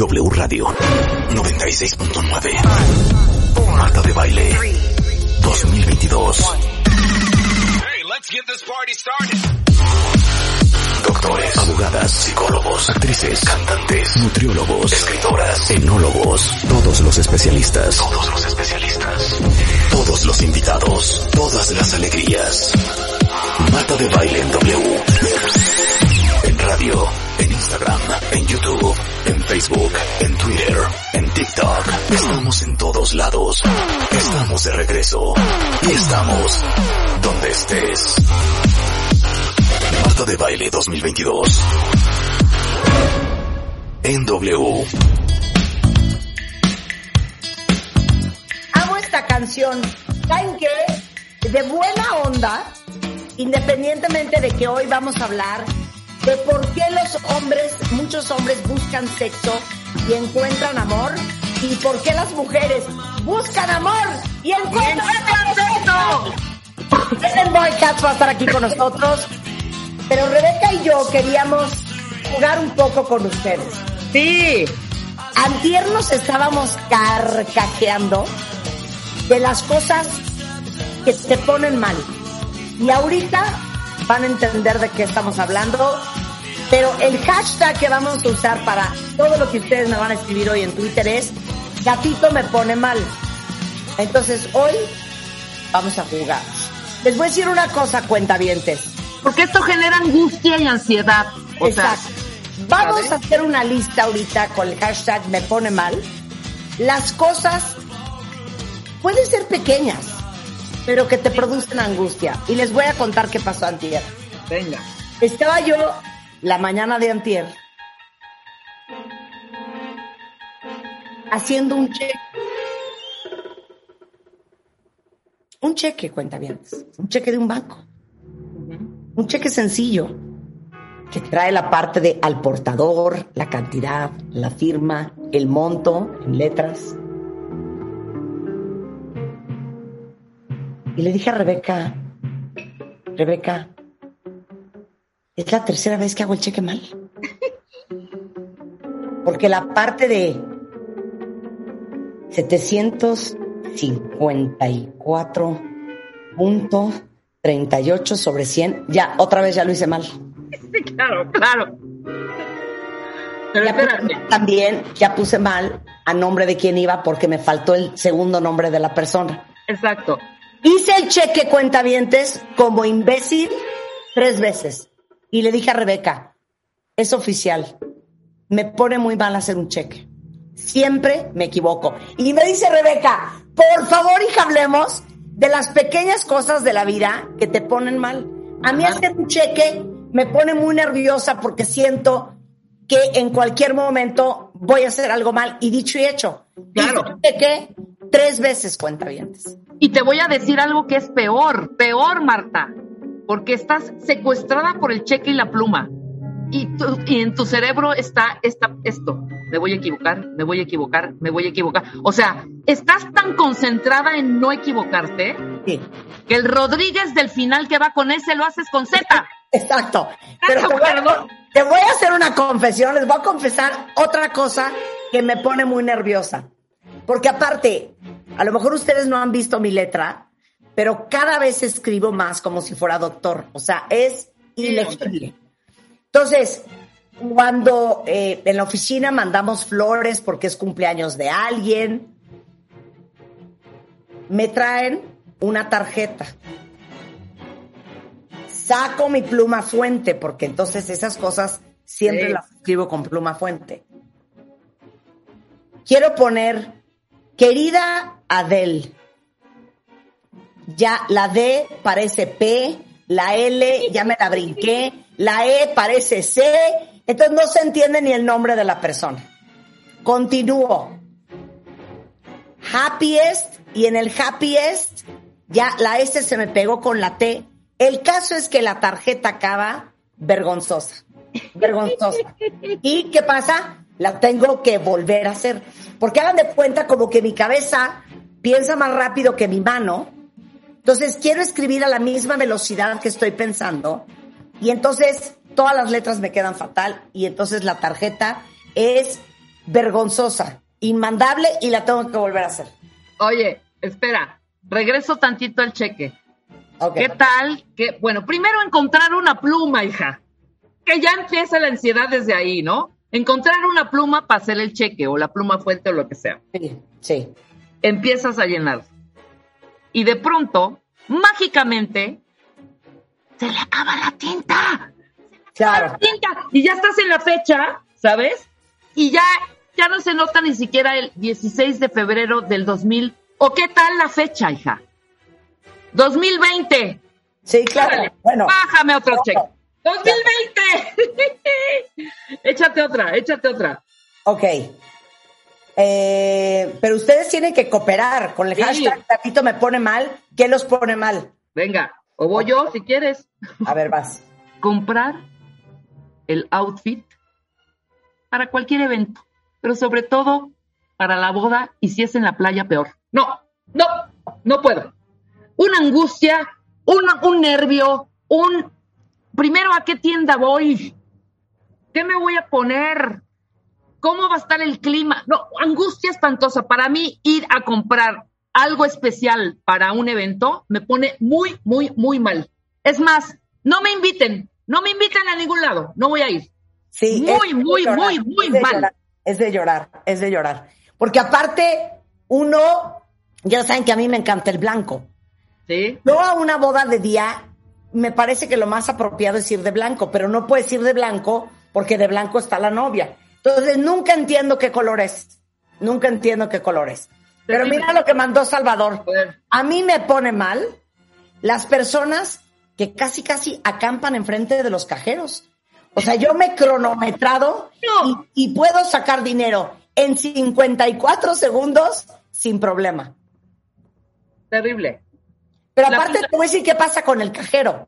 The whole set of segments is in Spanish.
W Radio 96.9. Marta de Baile 2022. Doctores, abogadas, psicólogos, actrices, cantantes, nutriólogos, escritoras, enólogos, todos los especialistas. Todos los especialistas. Todos los invitados, todas las alegrías. Marta de Baile en W. En radio, Instagram, en YouTube, en Facebook, en Twitter, en TikTok. Estamos en todos lados. Estamos de regreso. Y estamos donde estés. Marta de Baile 2022. En W. Amo esta canción. ¿Saben qué? De buena onda, independientemente de que hoy vamos a hablar de por qué los hombres, muchos hombres buscan sexo y encuentran amor y por qué las mujeres buscan amor y encuentran sexo. Ellen Boy Cats va a estar aquí con nosotros, pero Rebeca y yo queríamos jugar un poco con ustedes. Sí. Antier nos estábamos carcajeando de las cosas que te ponen mal. Y ahorita van a entender de qué estamos hablando. Pero el hashtag que vamos a usar para todo lo que ustedes me van a escribir hoy en Twitter es gatito me pone mal. Entonces hoy vamos a jugar. Les voy a decir una cosa, cuentavientes. Porque esto genera angustia y ansiedad. O Exacto. Vamos a hacer una lista ahorita con el hashtag me pone mal. Las cosas pueden ser pequeñas, pero que te producen angustia. Y les voy a contar qué pasó antier. Venga. Estaba yo la mañana de antier haciendo un cheque. Un cheque, cuenta bien. Un cheque de un banco. Un cheque sencillo que trae la parte de al portador, la cantidad, la firma, el monto en letras. Y le dije a Rebeca, Rebeca, es la tercera vez que hago el cheque mal. Porque la parte de 754.38 sobre 100, ya, otra vez ya lo hice mal. Sí, claro, claro. Pero Ya espérate. puse- también ya puse mal a nombre de quién iba porque me faltó el segundo nombre de la persona. Exacto. Hice el cheque cuentavientes como imbécil tres veces. Y le dije a Rebeca, es oficial. Me pone muy mal hacer un cheque. Siempre me equivoco. Y me dice Rebeca, por favor, hija, hablemos de las pequeñas cosas de la vida que te ponen mal. A mí Ajá. hacer un cheque me pone muy nerviosa porque siento que en cualquier momento voy a hacer algo mal. Y dicho y hecho, Claro. hice un cheque tres veces cuentavientes. Y te voy a decir algo que es peor, peor, Marta, porque estás secuestrada por el cheque y la pluma. Y, tu- y en tu cerebro está, está esto. Me voy a equivocar, me voy a equivocar, me voy a equivocar. O sea, estás tan concentrada en no equivocarte Sí. que el Rodríguez del final que va con ese lo haces con Z. Exacto. Pero te voy, a, te voy a hacer una confesión, les voy a confesar otra cosa que me pone muy nerviosa. Porque aparte, a lo mejor ustedes no han visto mi letra, pero cada vez escribo más como si fuera doctor. O sea, es ilegible. Entonces, cuando eh, en la oficina mandamos flores porque es cumpleaños de alguien, me traen una tarjeta saco mi pluma fuente, porque entonces esas cosas siempre Sí. las escribo con pluma fuente. Quiero poner, querida Adele, ya la D parece P, la L ya me la brinqué, la E parece C, entonces no se entiende ni el nombre de la persona. Continúo. Happiest, y en el happiest ya la S se me pegó con la T. El caso es que la tarjeta acaba vergonzosa. Vergonzosa. ¿Y qué pasa? La tengo que volver a hacer. Porque hagan de cuenta como que mi cabeza piensa más rápido que mi mano. Entonces quiero escribir a la misma velocidad que estoy pensando. Y entonces todas las letras me quedan fatal. Y entonces la tarjeta es vergonzosa, inmandable y la tengo que volver a hacer. Oye, espera, regreso tantito al cheque. ¿Qué tal? Que, bueno, primero encontrar una pluma, hija. Que ya empieza la ansiedad desde ahí, ¿no? Encontrar una pluma para hacer el cheque o la pluma fuente o lo que sea. Sí, sí. Empiezas a llenar. Y de pronto, mágicamente, se le acaba la tinta. Claro. La tinta. Y ya estás en la fecha, ¿sabes? Y ya, ya no se nota ni siquiera el 16 de febrero del 2000. ¿O qué tal la fecha, hija? 2020. Sí, claro. Bueno, Bájame otro cheque. 2020. échate otra, échate otra. ok. Eh, pero ustedes tienen que cooperar con el Sí. hashtag Tatito me pone mal. ¿Qué los pone mal? Venga, o voy yo si quieres. A ver, vas. Comprar el outfit para cualquier evento, pero sobre todo para la boda y si es en la playa, peor. No, no, no puedo. Una angustia, un, un nervio, un... Primero, ¿a qué tienda voy? ¿Qué me voy a poner? ¿Cómo va a estar el clima? No, angustia espantosa. Para mí, ir a comprar algo especial para un evento me pone muy, muy, muy mal. Es más, no me inviten, no me inviten a ningún lado, no voy a ir. Sí, Muy, muy, llorar, muy, muy es mal. llorar, es de llorar, es de llorar. Porque aparte, uno, ya saben que a mí me encanta el blanco. ¿Sí? Yo a una boda de día, me parece que lo más apropiado es ir de blanco, pero no puedes ir de blanco porque de blanco está la novia. Entonces, nunca entiendo qué color es. Nunca entiendo qué color es. Pero mira lo que mandó Salvador. A mí me pone mal las personas que casi, casi acampan enfrente de los cajeros. O sea, yo me he cronometrado No. y, y puedo sacar dinero en 54 segundos sin problema. Terrible. Pero aparte te voy a decir qué pasa con el cajero.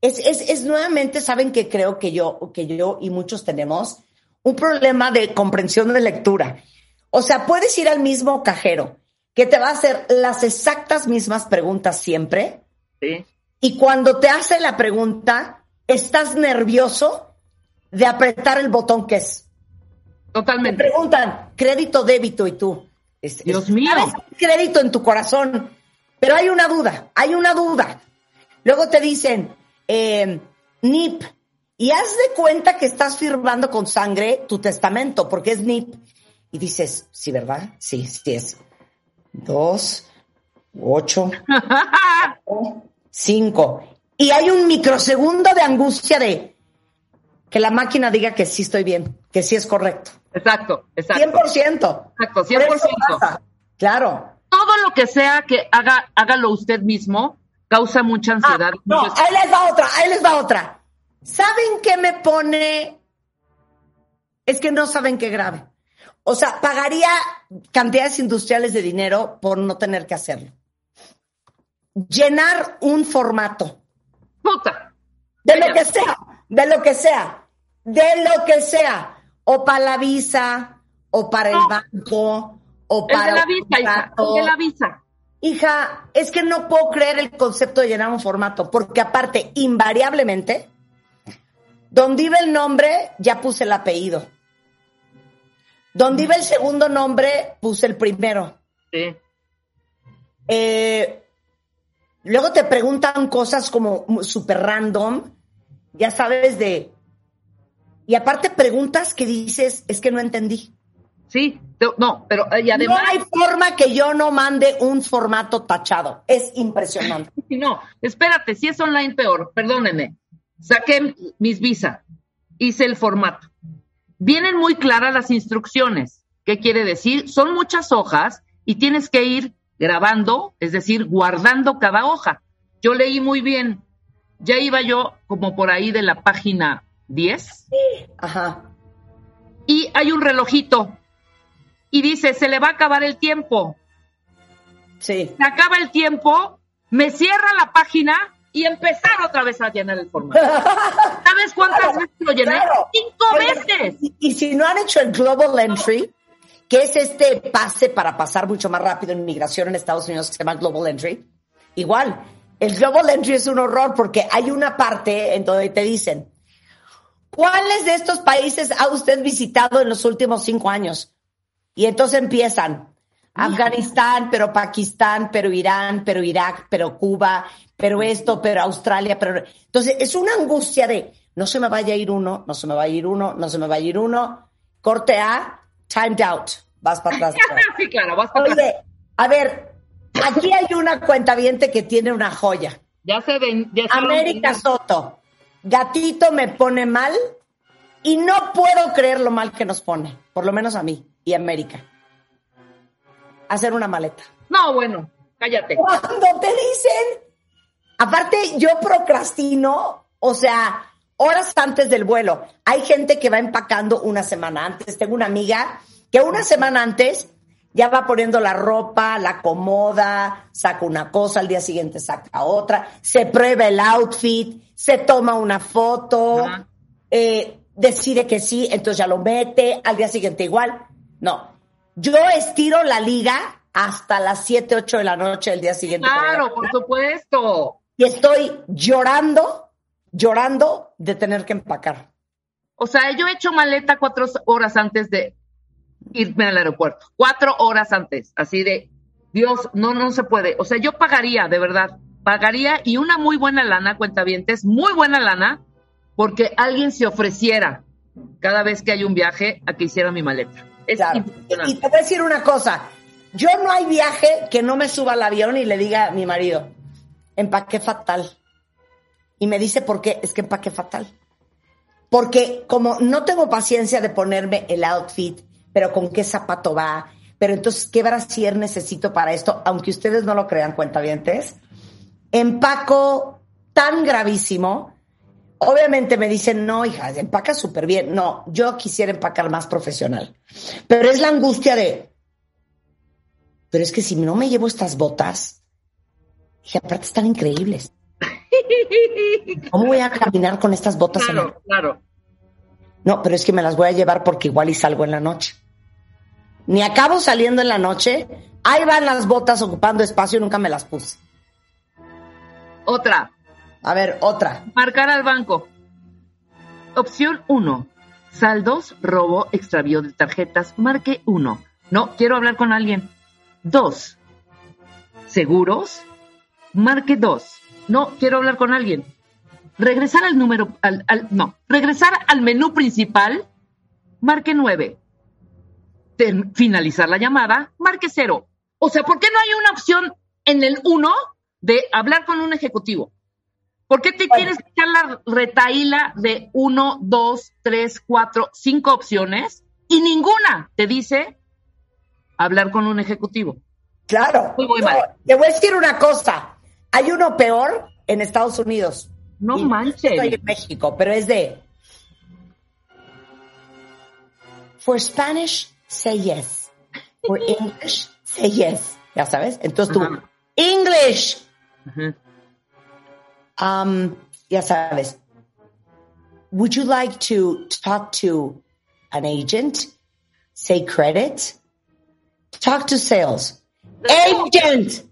Es, es, es nuevamente, saben que creo que yo, que yo y muchos tenemos un problema de comprensión de lectura. O sea, puedes ir al mismo cajero que te va a hacer las exactas mismas preguntas siempre Sí. y cuando te hace la pregunta estás nervioso de apretar el botón que es. Te Totalmente. preguntan crédito, débito y tú. es- Dios es- mío. crédito en tu corazón, pero hay una duda, hay una duda. Luego te dicen eh, NIP y haz de cuenta que estás firmando con sangre tu testamento porque es NIP y dices sí, verdad, sí, sí es dos, ocho, cinco y hay un microsegundo de angustia de que la máquina diga que sí estoy bien, que sí es correcto. Exacto, exacto. 100%. Exacto, Por 100%. eso pasa. Claro. Todo lo que sea que haga, hágalo usted mismo causa mucha Ah, ansiedad. no, mucho ahí les va otra, ahí les va otra. ¿Saben qué me pone? Es que no saben qué grave. O sea, pagaría cantidades industriales de dinero por no tener que hacerlo. Llenar un formato. Puta. De lo que sea, de lo que sea, de lo que sea. O para la visa, o para el banco, o para de la visa, hija. De la visa. Hija, es que no puedo creer el concepto de llenar un formato, porque aparte, invariablemente, donde iba el nombre, ya puse el apellido. Donde iba el segundo nombre, puse el primero. Sí. Eh, luego te preguntan cosas como súper random, ya sabes de... Y aparte preguntas que dices, es que no entendí. Sí. No, pero eh, y además. no hay forma que yo no mande un formato tachado. Es impresionante. No, espérate, si es online peor, perdónenme. Saqué mis visa, hice el formato. Vienen muy claras las instrucciones. ¿Qué quiere decir? Son muchas hojas y tienes que ir grabando, es decir, guardando cada hoja. Yo leí muy bien. Ya iba yo como por ahí de la página 10 Ajá. y hay un relojito y dice, se le va a acabar el tiempo. Sí. Se acaba el tiempo, me cierra la página y empezar otra vez a llenar el formato. ¿Sabes cuántas Claro, veces lo llené? claro. Cinco veces. Y, y si no han hecho el Global Entry, que es este pase para pasar mucho más rápido en inmigración en Estados Unidos que se llama Global Entry, igual, el Global Entry es un horror porque hay una parte en donde te dicen, ¿cuáles de estos países ha usted visitado en los últimos cinco años? Y entonces empiezan. Afganistán, pero Pakistán, pero Irán, pero Irak, pero Cuba, pero esto, pero Australia, pero... Entonces es una angustia de, no se me vaya a ir uno, no se me va a ir uno, no se me va a ir uno. Corte A, timed out. Vas para atrás. sí, claro, vas para atrás. Oye, a ver, aquí hay una cuenta que tiene una joya. Ya se ven. Ya América Soto. Gatito me pone mal y no puedo creer lo mal que nos pone, por lo menos a mí y a América. Hacer una maleta. No, bueno, cállate. Cuando te dicen, aparte yo procrastino, o sea, horas antes del vuelo. Hay gente que va empacando una semana antes. Tengo una amiga que una semana antes ya va poniendo la ropa, la acomoda, saca una cosa, al día siguiente saca otra, se prueba el outfit, se toma una foto, eh, decide que sí, entonces ya lo mete, al día siguiente igual. No, yo estiro la liga hasta las 7, 8 de la noche del día siguiente. Claro, por supuesto. Y estoy llorando, llorando de tener que empacar. O sea, yo he hecho maleta cuatro horas antes de irme al aeropuerto. Cuatro horas antes, así de, Dios, no, no se puede. O sea, yo pagaría, de verdad, pagaría y una muy buena lana, cuentavientes, muy buena lana, porque alguien se ofreciera cada vez que hay un viaje a que hiciera mi maleta. Es claro. Y te voy a decir una cosa, yo no hay viaje que no me suba al avión y le diga a mi marido, empaqué fatal. Y me dice, ¿por qué? Es que empaqué fatal. Porque como no tengo paciencia de ponerme el outfit, pero con qué zapato va, pero entonces qué brasier necesito para esto, aunque ustedes no lo crean, cuentavientes, empaco tan gravísimo. Obviamente me dicen, no, hija, empaca súper bien. No, yo quisiera empacar más profesional. Pero es la angustia de, pero es que si no me llevo estas botas, y aparte están increíbles. ¿Cómo voy a caminar con estas botas? Claro, claro. No, pero es que me las voy a llevar porque igual y salgo en la noche ni acabo saliendo en la noche, ahí van las botas ocupando espacio y nunca me las puse. Otra. A ver, otra. Marcar al banco. Opción 1. Saldos, robo, extravío de tarjetas. Marque 1. No, quiero hablar con alguien. 2. Seguros. Marque 2. No, quiero hablar con alguien. Regresar al número, al, al, no, regresar al menú principal. Marque 9 finalizar la llamada, marque cero. O sea, ¿por qué no hay una opción en el uno de hablar con un ejecutivo? ¿Por qué te quieres echar la retaíla de uno, dos, tres, cuatro, cinco opciones y ninguna te dice hablar con un ejecutivo? Claro. Muy, muy mal. Te voy a decir una cosa. Hay uno peor en Estados Unidos. No manches. Estoy en México, pero es de. For Spanish say yes. For English, say yes. Ya sabes. Entonces tú, English. Um, ya sabes. Would you like to talk to an agent? Say credit? Talk to sales. Agent!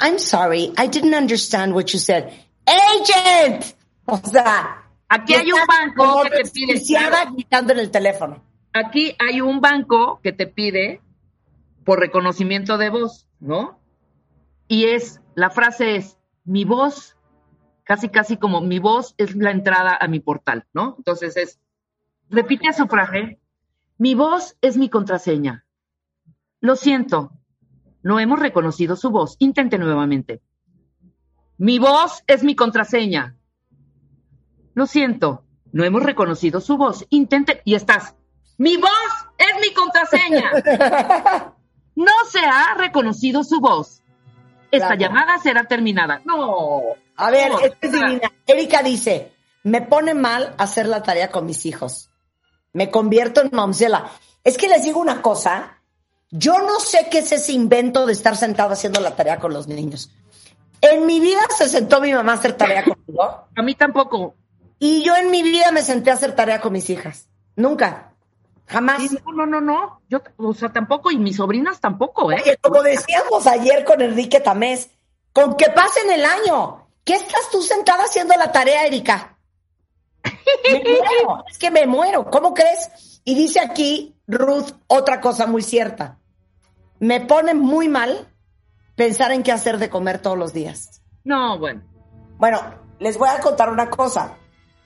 I'm sorry, I didn't understand what you said. Agent! O sea, aquí hay un banco que te pide. gritando en el teléfono. aquí hay un banco que te pide por reconocimiento de voz, ¿no? Y es, la frase es, mi voz, casi casi como mi voz es la entrada a mi portal, ¿no? Entonces es, repite su frase, mi voz es mi contraseña. Lo siento, no hemos reconocido su voz. Intente nuevamente. Mi voz es mi contraseña. Lo siento, no hemos reconocido su voz. Intente y estás. Mi voz es mi contraseña. No se ha reconocido su voz. Esta llamada será terminada. No. A ver, es divina. Erika dice, me pone mal hacer la tarea con mis hijos. Me convierto en mamzela. Es que les digo una cosa. Yo no sé qué es ese invento de estar sentado haciendo la tarea con los niños. En mi vida se sentó mi mamá a hacer tarea conmigo. A mí tampoco. Y yo en mi vida me senté a hacer tarea con mis hijas. Nunca. Jamás. no, no, no, no. Yo, o sea, tampoco, y mis sobrinas tampoco, ¿eh? como decíamos ayer con Enrique Tamés, con que pasen el año. ¿Qué estás tú sentada haciendo la tarea, Erika? Me muero, es que me muero. ¿Cómo crees? Y dice aquí Ruth otra cosa muy cierta. Me pone muy mal pensar en qué hacer de comer todos los días. No, bueno. Bueno, les voy a contar una cosa.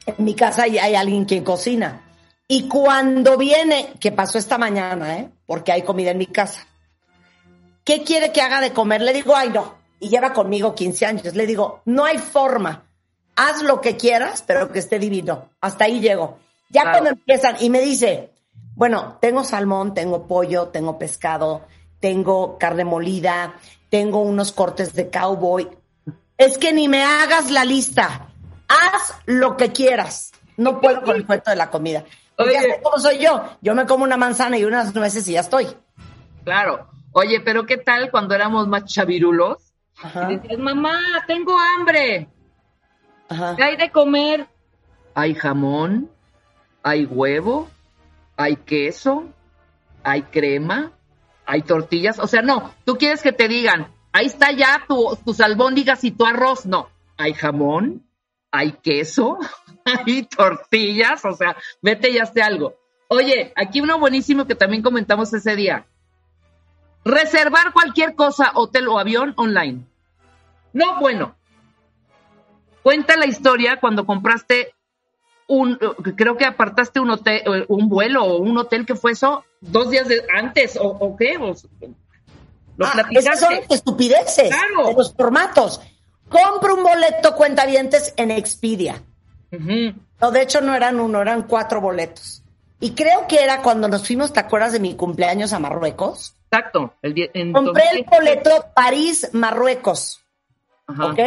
En mi casa hay, hay alguien quien cocina. Y cuando viene, que pasó esta mañana, ¿eh? porque hay comida en mi casa, ¿qué quiere que haga de comer? Le digo, ay, no. Y lleva conmigo 15 años. Le digo, no hay forma. Haz lo que quieras, pero que esté divino. Hasta ahí llego. Ya Claro. cuando empiezan y me dice, bueno, tengo salmón, tengo pollo, tengo pescado, tengo carne molida, tengo unos cortes de cowboy. Es que ni me hagas la lista. Haz lo que quieras. No puedo con el cuento de la comida. Porque ya Oye. sé cómo soy yo. Yo me como una manzana y unas nueces y ya estoy. Claro. Oye, pero ¿qué tal cuando éramos más chavirulos? Ajá, Y decías, mamá, tengo hambre. ajá. ¿Qué hay de comer? Hay jamón, hay huevo, hay queso, hay crema, hay tortillas. O sea, no, tú quieres que te digan, ahí está ya tu, tus albóndigas y tu arroz. No, hay jamón, hay queso, hay tortillas. O sea, vete y hazte algo. Oye, aquí uno buenísimo que también comentamos ese día. Reservar cualquier cosa, hotel o avión online. No, bueno, Cuenta la historia cuando compraste un, creo que apartaste un hotel, un vuelo o un hotel que fue eso dos días de- antes o, o qué, o, lo Ah, esas son estupideces Claro. de los formatos. Compra un boleto cuentavientes en Expedia. Ujú, No, de hecho no eran uno, eran cuatro boletos. Y creo que era cuando nos fuimos, ¿te acuerdas de mi cumpleaños a Marruecos? Exacto. El, en Compré el 2017. boleto París-Marruecos, Ajá. ¿ok?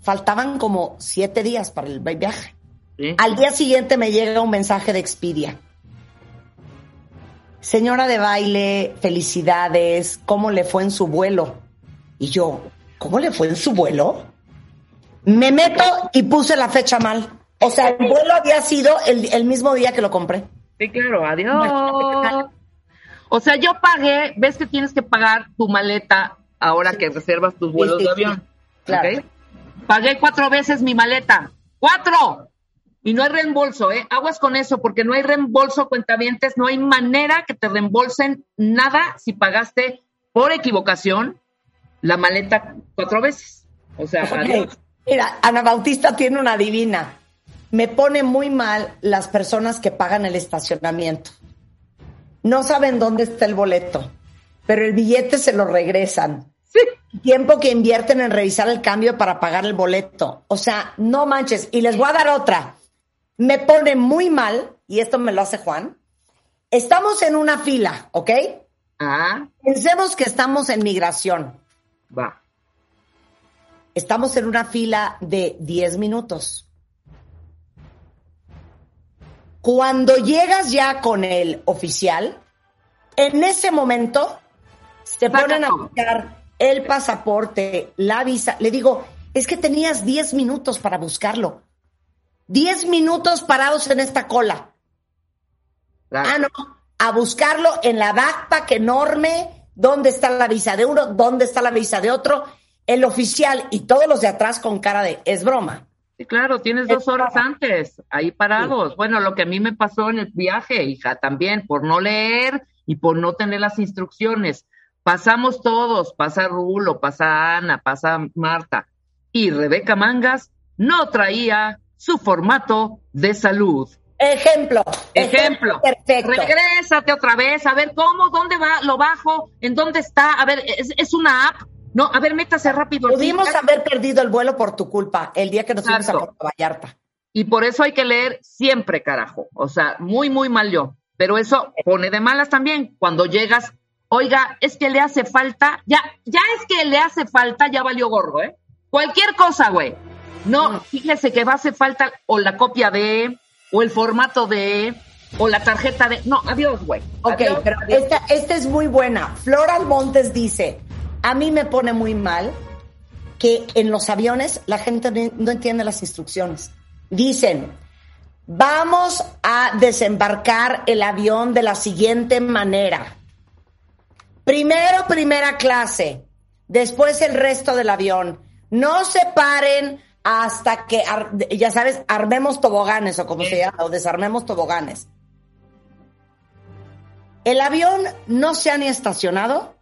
Faltaban como siete días para el viaje. Sí. Al día siguiente me llega un mensaje de Expedia. Señora de baile, felicidades, ¿cómo le fue en su vuelo? Y yo, ¿cómo le fue en su vuelo? Me meto y puse la fecha mal. O sea, el vuelo había sido el, el mismo día que lo compré. Sí, claro, adiós. O sea, yo pagué, ves que tienes que pagar tu maleta ahora que reservas tus vuelos sí, de sí. avión. Claro. ¿ok? Pagué cuatro veces mi maleta. ¡Cuatro! Y no hay reembolso, ¿eh? Aguas con eso, porque no hay reembolso, cuentavientes, no hay manera que te reembolsen nada si pagaste por equivocación la maleta cuatro veces. O sea, Ok. adiós. Mira, Ana Bautista tiene una divina. Me pone muy mal las personas que pagan el estacionamiento. No saben dónde está el boleto, pero el billete se lo regresan. Sí. Tiempo que invierten en revisar el cambio para pagar el boleto. O sea, no manches. Y les voy a dar otra. Me pone muy mal, y esto me lo hace Juan. Estamos en una fila, ¿ok? Ah, Pensemos que estamos en migración. va. Estamos en una fila de 10 minutos. Cuando llegas ya con el oficial, en ese momento se ponen a buscar el pasaporte, la visa. Le digo, es que tenías 10 minutos para buscarlo. 10 minutos parados en esta cola. Claro. Ah, no, a buscarlo en la backpack enorme, dónde está la visa de uno, dónde está la visa de otro, el oficial y todos los de atrás con cara de, es broma. Sí, claro, tienes dos horas antes, ahí parados. Bueno, lo que a mí me pasó en el viaje, hija, también, por no leer y por no tener las instrucciones. Pasamos todos, pasa Rulo, pasa Ana, pasa Marta. Y Rebeca Mangas no traía su formato de salud. Ejemplo. Ejemplo. Perfecto. Regrésate otra vez, a ver cómo, dónde va, lo bajo, en dónde está, a ver, es, es una app. No, a ver, métase rápido. Pudimos haber perdido el vuelo por tu culpa el día que nos fuimos a. Puerto Vallarta. Y por eso hay que leer siempre, carajo. O sea, muy, muy mal yo. Pero eso pone de malas también. Cuando llegas, oiga, es que le hace falta, ya, ya es que le hace falta, ya valió gorro, ¿eh? Cualquier cosa, güey. No, fíjese que va a hacer falta o la copia de, o el formato de, o la tarjeta de. No, adiós, güey. Ok, Adiós, pero adiós. esta, esta es muy buena. Floral Montes dice, a mí me pone muy mal que en los aviones la gente no entiende las instrucciones. Dicen, vamos a desembarcar el avión de la siguiente manera. Primero primera clase, después el resto del avión. No se paren hasta que, ya sabes, armemos toboganes o como se llama, o desarmemos toboganes. El avión no se ha ni estacionado,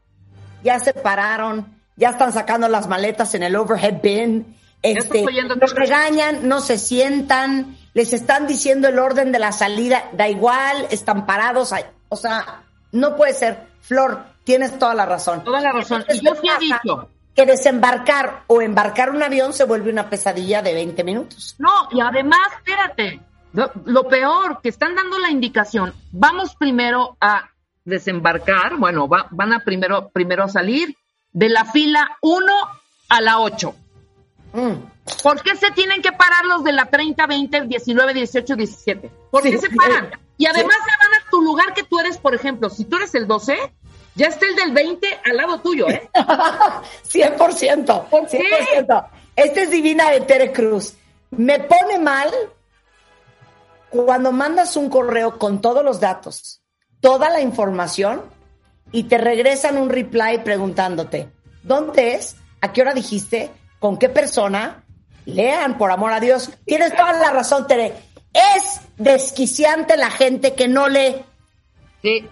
ya se pararon, ya están sacando las maletas en el overhead bin, este, que- regañan, no se sientan, les están diciendo el orden de la salida, da igual, están parados, ahí. o sea, no puede ser. Flor, tienes toda la razón. Toda la razón. Entonces, Y yo ¿qué sí he dicho. Que desembarcar o embarcar un avión se vuelve una pesadilla de 20 minutos. No, y además, espérate, lo, lo peor, que están dando la indicación, vamos primero a desembarcar, bueno, va- van a primero, primero a salir de la fila 1 a la 8. Mm. ¿Por qué se tienen que parar los de la 30, 20, 19, 18, 17? ¿Por qué Sí, se paran? eh, Y además se van a tu lugar que tú eres, por ejemplo, si tú eres el 12, ya está el del 20 al lado tuyo, ¿eh? 100%. ¿Por qué? 100%. Esta es Divina de Tere Cruz. Me pone mal cuando mandas un correo con todos los datos, toda la información y te regresan un reply preguntándote, ¿dónde es? ¿A qué hora dijiste? ¿Con qué persona? Lean, por amor a Dios. Tienes toda la razón, Tere. Es desquiciante la gente que no lee. Sí.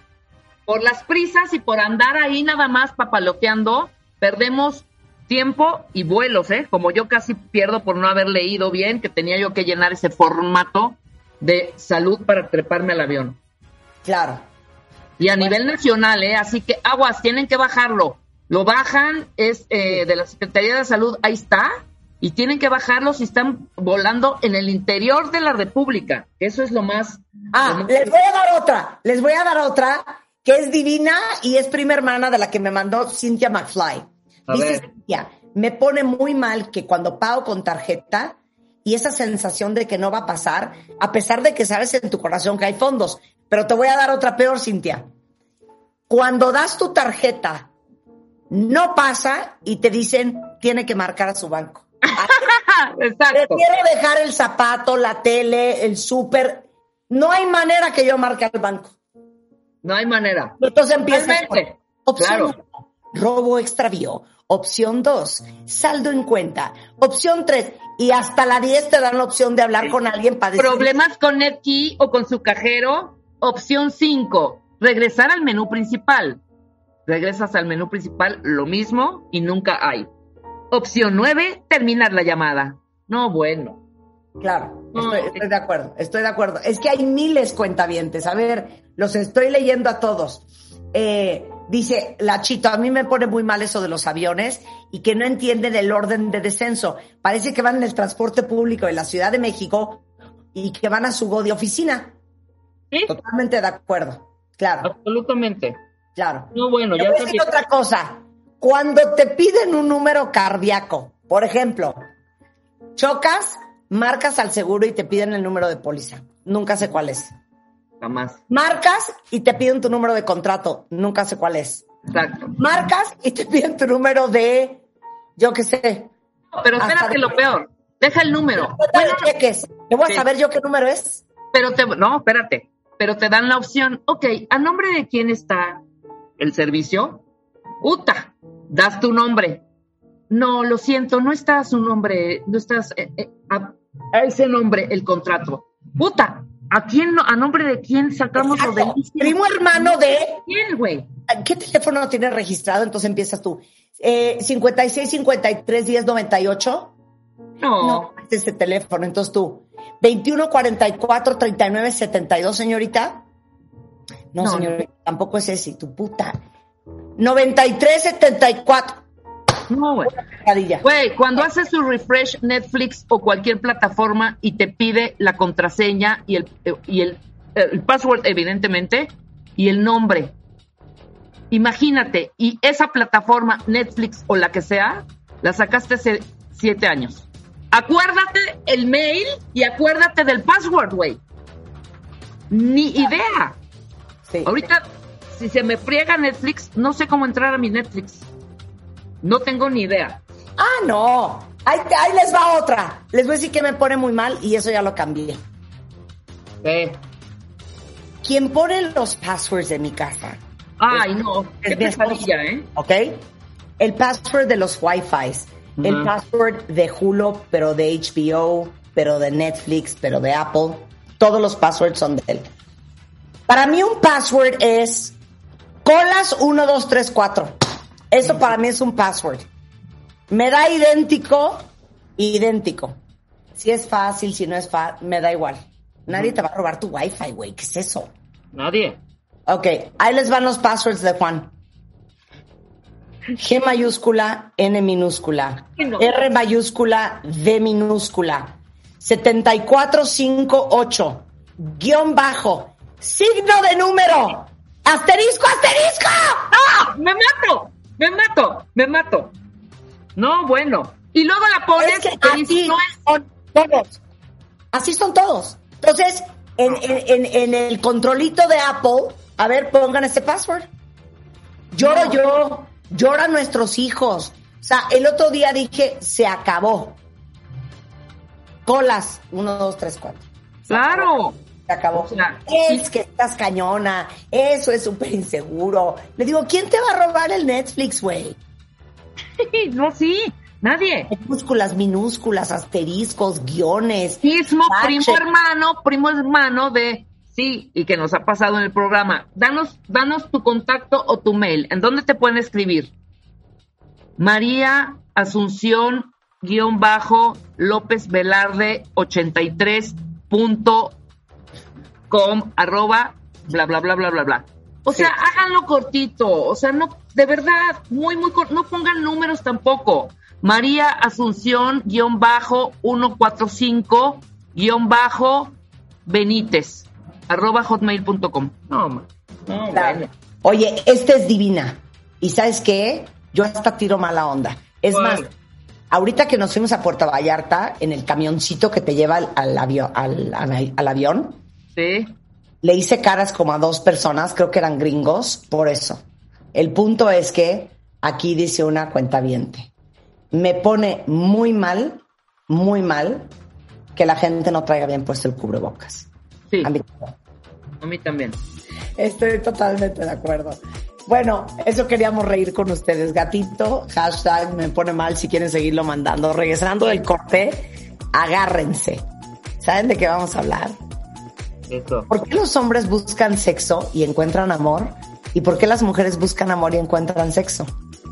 Por las prisas y por andar ahí nada más papaloteando, perdemos tiempo y vuelos, ¿eh? Como yo casi pierdo por no haber leído bien, que tenía yo que llenar ese formato de salud para treparme al avión. Claro. Y a nivel nacional, ¿eh? Así que aguas, tienen que bajarlo. Lo bajan, es eh, de la Secretaría de Salud, ahí está, y tienen que bajarlo si están volando en el interior de la República. Eso es lo más... Ah, lo más- les voy a dar otra, les voy a dar otra que es divina y es prima hermana de la que me mandó Cynthia McFly. A Dice. Cynthia, me pone muy mal que cuando pago con tarjeta y esa sensación de que no va a pasar, a pesar de que sabes en tu corazón que hay fondos. Pero te voy a dar otra peor, Cintia. Cuando das tu tarjeta, no pasa y te dicen, tiene que marcar a su banco. Exacto. Prefiero dejar el zapato, la tele, el súper. No hay manera que yo marque al banco. No hay manera. Entonces empieza opción Claro. uno, robo extravío. Opción 2, saldo en cuenta. Opción 3, y hasta la 10 te dan la opción de hablar con alguien para decir, Problemas con NetKey o con su cajero. Opción 5, regresar al menú principal. Regresas al menú principal, lo mismo y nunca hay. Opción 9, terminar la llamada. No, bueno. Claro, No, estoy, estoy de acuerdo, estoy de acuerdo. Es que hay miles cuentavientes. A ver, los estoy leyendo a todos. Eh, dice la chita, a mí me pone muy mal eso de los aviones y que no entienden el orden de descenso. Parece que van en el transporte público en la Ciudad de México y que van a su go de oficina. ¿Sí? Totalmente de acuerdo. Claro, Absolutamente. claro. No, bueno, ya voy a decir sabía. otra cosa. Cuando te piden un número cardíaco, por ejemplo, chocas, marcas al seguro y te piden el número de póliza. Nunca sé cuál es. Jamás. Marcas y te piden tu número de contrato. Nunca sé cuál es. Exacto. Marcas y te piden tu número de, yo qué sé. Pero espérate de- lo peor. Deja el número. Cheques. ¿Te voy a Sí. saber yo qué número es? Pero te, no, espérate. Pero te dan la opción. Ok, ¿a nombre de quién está el servicio? Uta, das tu nombre. No, lo siento, no está su nombre, no estás eh, eh, a, a ese nombre el contrato. Puta, ¿a quién, a nombre de quién sacamos lo de Primo hermano de quién, güey? ¿Qué teléfono tienes registrado? Entonces empiezas tú. Eh, 56 53 10 98. No, No, es ese teléfono. Entonces tú, 21 44 39 72, señorita. No, No, señorita, tampoco es ese, tu puta. 93 74. no, güey. Güey, cuando haces su refresh Netflix o cualquier plataforma y te pide la contraseña y el, y el, el password, evidentemente, y el nombre. Imagínate, y esa plataforma, Netflix o la que sea, la sacaste hace siete años. Acuérdate el mail y acuérdate del password, güey. Ni idea. Sí. Ahorita, si se me friega Netflix, no sé cómo entrar a mi Netflix. No tengo ni idea. Ah, no. Ahí, les va otra. Les voy a decir que me pone muy mal y eso ya lo cambié. Eh. Quien pone los passwords de mi casa, Ay, no, qué Es mi esposo. ¿eh? ¿ok? El password de los El password de Hulu, pero de HBO, pero de Netflix, pero de Apple. Todos los passwords son de él. Para mí un password es colas 1, 2, 3, 4. Eso para mí es un password. Me da idéntico, idéntico. Si es fácil, si no es fácil, me da igual. Nadie te va a robar tu wifi, güey. ¿Qué es eso? Nadie. Ok, ahí les van los passwords de Juan. G mayúscula, N minúscula, no. R mayúscula, D minúscula, 7458, guion bajo, signo de número, asterisco, asterisco. ¡Ah! ¡Me mato! ¡Me mato! ¡Me mato! No, bueno. Y luego la pones Es que así no es son todos. Así son todos. Entonces, en, en- en- en el controlito de Apple, a ver, pongan este password. Lloro yo, lloran nuestros hijos. O sea, el otro día dije, se acabó. Colas, uno, dos, tres, cuatro. Claro. Se acabó. Es que estás cañona, eso es súper inseguro. Le digo, ¿quién te va a robar el Netflix, güey? No, sí. Nadie. Minúsculas, minúsculas, asteriscos, guiones. Mismo primo hermano, primo hermano de sí, y que nos ha pasado en el programa. Danos, danos tu contacto o tu mail. ¿En dónde te pueden escribir? María Asunción guion bajo López Velarde 83 punto com arroba bla bla bla bla bla bla. O sea, Sí. háganlo cortito, o sea, no, de verdad, muy, muy corto, no pongan números tampoco. María Asunción guion bajo 145 guion bajo Benítez arroba hotmail.com. No, no, Claro. bueno. Oye, esta es divina. ¿Y sabes qué? Yo hasta tiro mala onda. Es más, ahorita que nos fuimos a Puerto Vallarta en el camioncito que te lleva al, al avio- al- al- al avión, Sí. le hice caras como a dos personas, creo que eran gringos, por eso. El punto es que aquí dice una cuenta Me pone muy mal, muy mal, que la gente no traiga bien puesto el cubrebocas. Sí, A mí- a mí también. Estoy totalmente de acuerdo. Bueno, eso queríamos reír con ustedes. Gatito, hashtag me pone mal si quieren seguirlo mandando. Regresando del corte, agárrense. ¿Saben de qué vamos a hablar? Eso. ¿Por qué los hombres buscan sexo y encuentran amor? ¿Y por qué las mujeres buscan amor y encuentran sexo?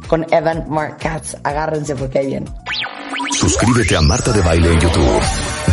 Con Evan Mark Katz. Agárrense porque ahí viene. Suscríbete a Marta de Baile en YouTube.